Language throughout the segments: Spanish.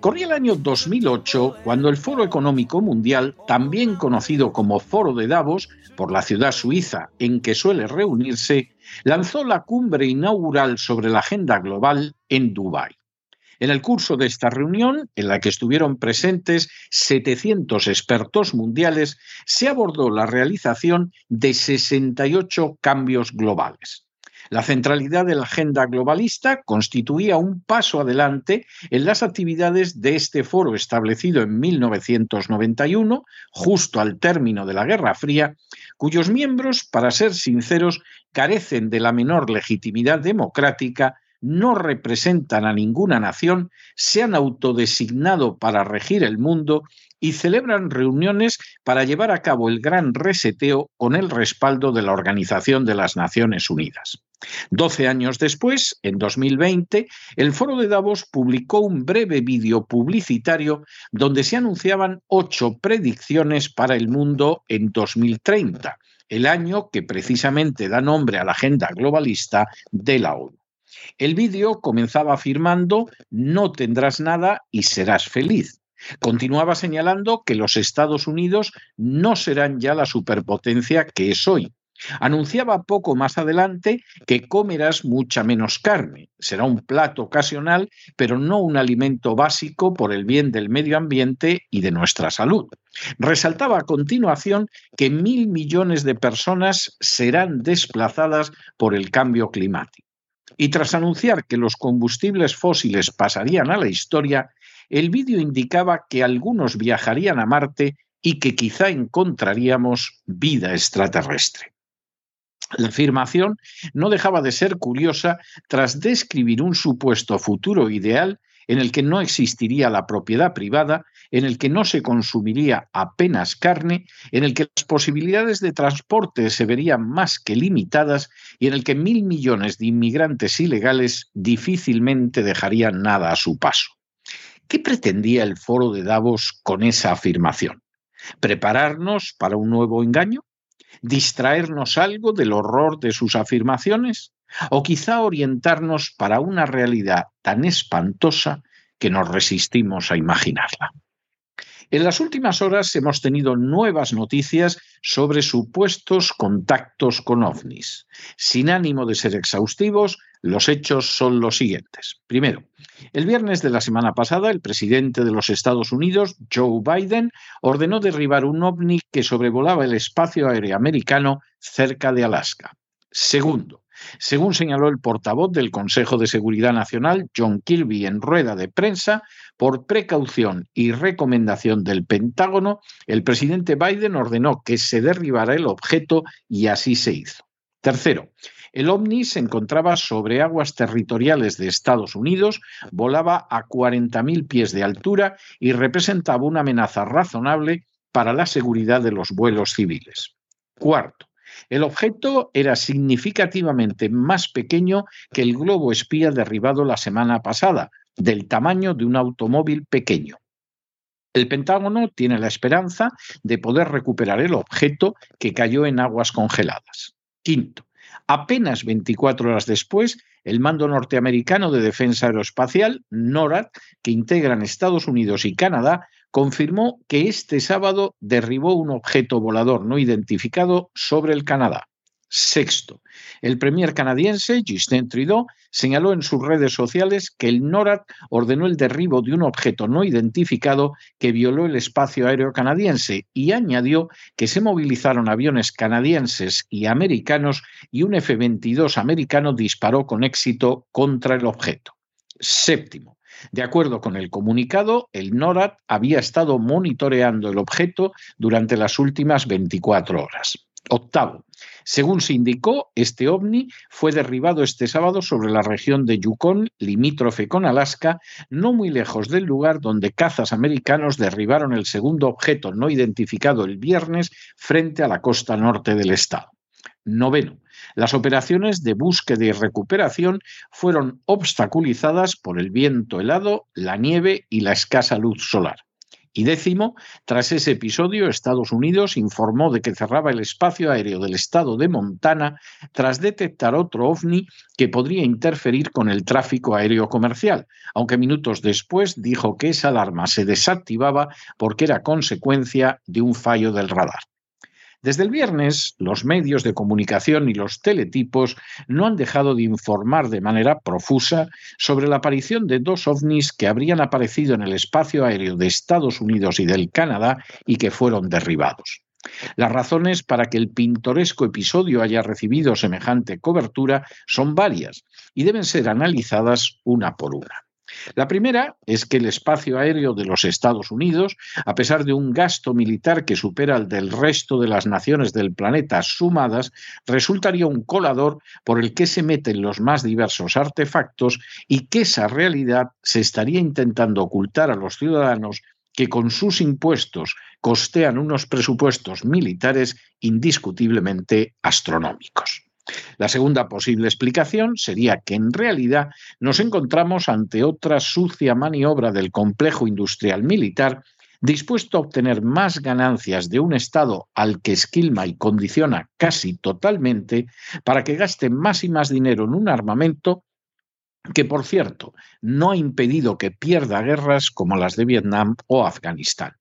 Corría el año 2008 cuando el Foro Económico Mundial, también conocido como Foro de Davos, por la ciudad suiza en que suele reunirse, lanzó la cumbre inaugural sobre la agenda global en Dubái. En el curso de esta reunión, en la que estuvieron presentes 700 expertos mundiales, se abordó la realización de 68 cambios globales. La centralidad de la agenda globalista constituía un paso adelante en las actividades de este foro establecido en 1991, justo al término de la Guerra Fría, cuyos miembros, para ser sinceros, carecen de la menor legitimidad democrática, no representan a ninguna nación, se han autodesignado para regir el mundo y celebran reuniones para llevar a cabo el gran reseteo con el respaldo de la Organización de las Naciones Unidas. Doce años después, en 2020, el Foro de Davos publicó un breve vídeo publicitario donde se anunciaban ocho predicciones para el mundo en 2030, el año que precisamente da nombre a la agenda globalista de la ONU. El vídeo comenzaba afirmando no tendrás nada y serás feliz. Continuaba señalando que los Estados Unidos no serán ya la superpotencia que es hoy. Anunciaba poco más adelante que comerás mucha menos carne. Será un plato ocasional, pero no un alimento básico por el bien del medio ambiente y de nuestra salud. Resaltaba a continuación que mil millones de personas serán desplazadas por el cambio climático. Y tras anunciar que los combustibles fósiles pasarían a la historia, el vídeo indicaba que algunos viajarían a Marte y que quizá encontraríamos vida extraterrestre. La afirmación no dejaba de ser curiosa tras describir un supuesto futuro ideal en el que no existiría la propiedad privada, en el que no se consumiría apenas carne, en el que las posibilidades de transporte se verían más que limitadas y en el que mil millones de inmigrantes ilegales difícilmente dejarían nada a su paso. ¿Qué pretendía el foro de Davos con esa afirmación? ¿Prepararnos para un nuevo engaño? ¿Distraernos algo del horror de sus afirmaciones? ¿O quizá orientarnos para una realidad tan espantosa que nos resistimos a imaginarla? En las últimas horas hemos tenido nuevas noticias sobre supuestos contactos con ovnis. Sin ánimo de ser exhaustivos, los hechos son los siguientes. Primero, el viernes de la semana pasada, el presidente de los Estados Unidos, Joe Biden, ordenó derribar un ovni que sobrevolaba el espacio aéreo americano cerca de Alaska. Segundo, según señaló el portavoz del Consejo de Seguridad Nacional, John Kirby, en rueda de prensa, por precaución y recomendación del Pentágono, el presidente Biden ordenó que se derribara el objeto y así se hizo. Tercero, el ovni se encontraba sobre aguas territoriales de Estados Unidos, volaba a 40.000 pies de altura y representaba una amenaza razonable para la seguridad de los vuelos civiles. Cuarto, el objeto era significativamente más pequeño que el globo espía derribado la semana pasada, del tamaño de un automóvil pequeño. El Pentágono tiene la esperanza de poder recuperar el objeto que cayó en aguas congeladas. Quinto, apenas 24 horas después, El mando norteamericano de defensa aeroespacial, NORAD, que integran Estados Unidos y Canadá, confirmó que este sábado derribó un objeto volador no identificado sobre el Canadá. Sexto, el premier canadiense Justin Trudeau señaló en sus redes sociales que el NORAD ordenó el derribo de un objeto no identificado que violó el espacio aéreo canadiense y añadió que se movilizaron aviones canadienses y americanos y un F-22 americano disparó con éxito contra el objeto. Séptimo, de acuerdo con el comunicado, el NORAD había estado monitoreando el objeto durante las últimas 24 horas. Octavo, según se indicó, este ovni fue derribado este sábado sobre la región de Yukon, limítrofe con Alaska, no muy lejos del lugar donde cazas americanos derribaron el segundo objeto no identificado el viernes frente a la costa norte del estado. Noveno. Las operaciones de búsqueda y recuperación fueron obstaculizadas por el viento helado, la nieve y la escasa luz solar. Y décimo, tras ese episodio, Estados Unidos informó de que cerraba el espacio aéreo del estado de Montana tras detectar otro ovni que podría interferir con el tráfico aéreo comercial, aunque minutos después dijo que esa alarma se desactivaba porque era consecuencia de un fallo del radar. Desde el viernes, los medios de comunicación y los teletipos no han dejado de informar de manera profusa sobre la aparición de dos ovnis que habrían aparecido en el espacio aéreo de Estados Unidos y del Canadá y que fueron derribados. Las razones para que el pintoresco episodio haya recibido semejante cobertura son varias y deben ser analizadas una por una. La primera es que el espacio aéreo de los Estados Unidos, a pesar de un gasto militar que supera el del resto de las naciones del planeta sumadas, resultaría un colador por el que se meten los más diversos artefactos y que esa realidad se estaría intentando ocultar a los ciudadanos que con sus impuestos costean unos presupuestos militares indiscutiblemente astronómicos. La segunda posible explicación sería que en realidad nos encontramos ante otra sucia maniobra del complejo industrial militar dispuesto a obtener más ganancias de un Estado al que esquilma y condiciona casi totalmente para que gaste más y más dinero en un armamento que, por cierto, no ha impedido que pierda guerras como las de Vietnam o Afganistán.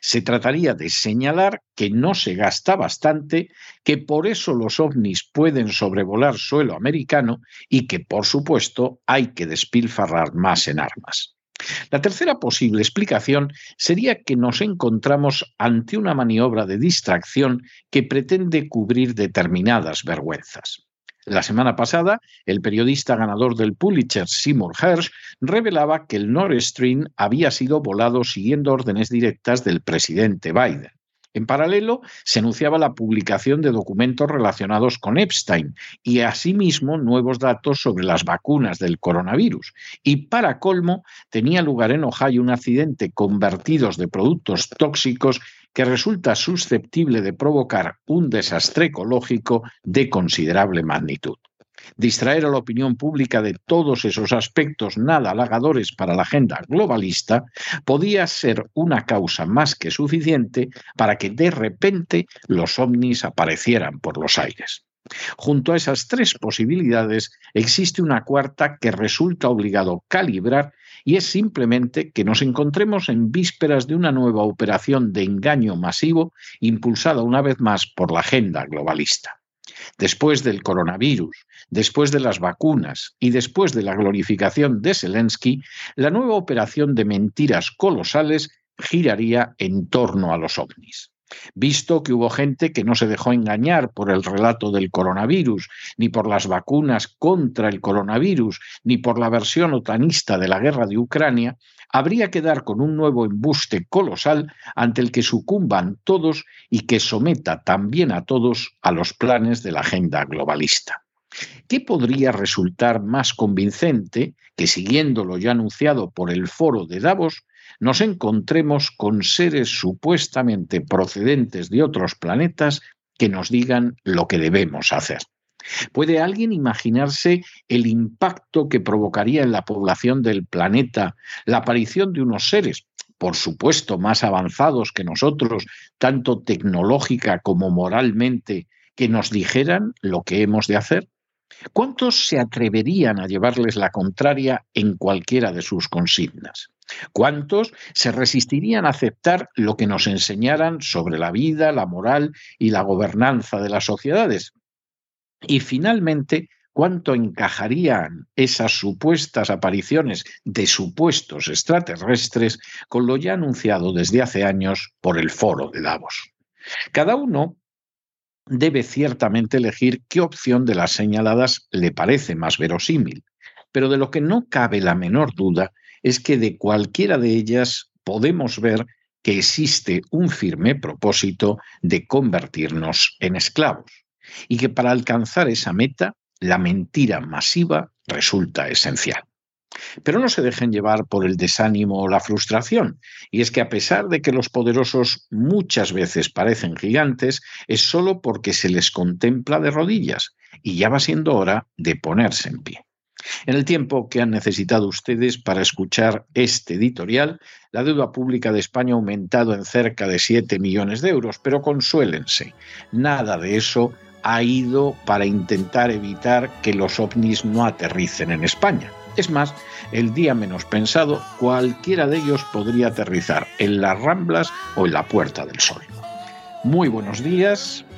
Se trataría de señalar que no se gasta bastante, que por eso los ovnis pueden sobrevolar suelo americano y que, por supuesto, hay que despilfarrar más en armas. La tercera posible explicación sería que nos encontramos ante una maniobra de distracción que pretende cubrir determinadas vergüenzas. La semana pasada, el periodista ganador del Pulitzer, Seymour Hersh, revelaba que el Nord Stream había sido volado siguiendo órdenes directas del presidente Biden. En paralelo, se anunciaba la publicación de documentos relacionados con Epstein y asimismo nuevos datos sobre las vacunas del coronavirus. Y para colmo, tenía lugar en Ohio un accidente con vertidos de productos tóxicos que resulta susceptible de provocar un desastre ecológico de considerable magnitud. Distraer a la opinión pública de todos esos aspectos nada halagadores para la agenda globalista podía ser una causa más que suficiente para que de repente los ovnis aparecieran por los aires. Junto a esas tres posibilidades existe una cuarta que resulta obligado calibrar y es simplemente que nos encontremos en vísperas de una nueva operación de engaño masivo impulsada una vez más por la agenda globalista. Después del coronavirus, después de las vacunas y después de la glorificación de Zelensky, la nueva operación de mentiras colosales giraría en torno a los ovnis visto que hubo gente que no se dejó engañar por el relato del coronavirus, ni por las vacunas contra el coronavirus, ni por la versión otanista de la guerra de Ucrania, habría que dar con un nuevo embuste colosal ante el que sucumban todos y que someta también a todos a los planes de la agenda globalista. ¿Qué podría resultar más convincente que, siguiendo lo ya anunciado por el foro de Davos, nos encontremos con seres supuestamente procedentes de otros planetas que nos digan lo que debemos hacer. ¿Puede alguien imaginarse el impacto que provocaría en la población del planeta la aparición de unos seres, por supuesto, más avanzados que nosotros, tanto tecnológica como moralmente, que nos dijeran lo que hemos de hacer? ¿Cuántos se atreverían a llevarles la contraria en cualquiera de sus consignas? ¿Cuántos se resistirían a aceptar lo que nos enseñaran sobre la vida, la moral y la gobernanza de las sociedades? Y finalmente, ¿cuánto encajarían esas supuestas apariciones de supuestos extraterrestres con lo ya anunciado desde hace años por el foro de Davos? Cada uno debe ciertamente elegir qué opción de las señaladas le parece más verosímil, pero de lo que no cabe la menor duda es que de cualquiera de ellas podemos ver que existe un firme propósito de convertirnos en esclavos y que para alcanzar esa meta la mentira masiva resulta esencial. Pero no se dejen llevar por el desánimo o la frustración. Y es que a pesar de que los poderosos muchas veces parecen gigantes, es solo porque se les contempla de rodillas y ya va siendo hora de ponerse en pie. En el tiempo que han necesitado ustedes para escuchar este editorial, la deuda pública de España ha aumentado en cerca de 7 millones de euros, pero consuélense, nada de eso ha ido para intentar evitar que los ovnis no aterricen en España. Es más, el día menos pensado, cualquiera de ellos podría aterrizar en las Ramblas o en la Puerta del Sol. Muy buenos días,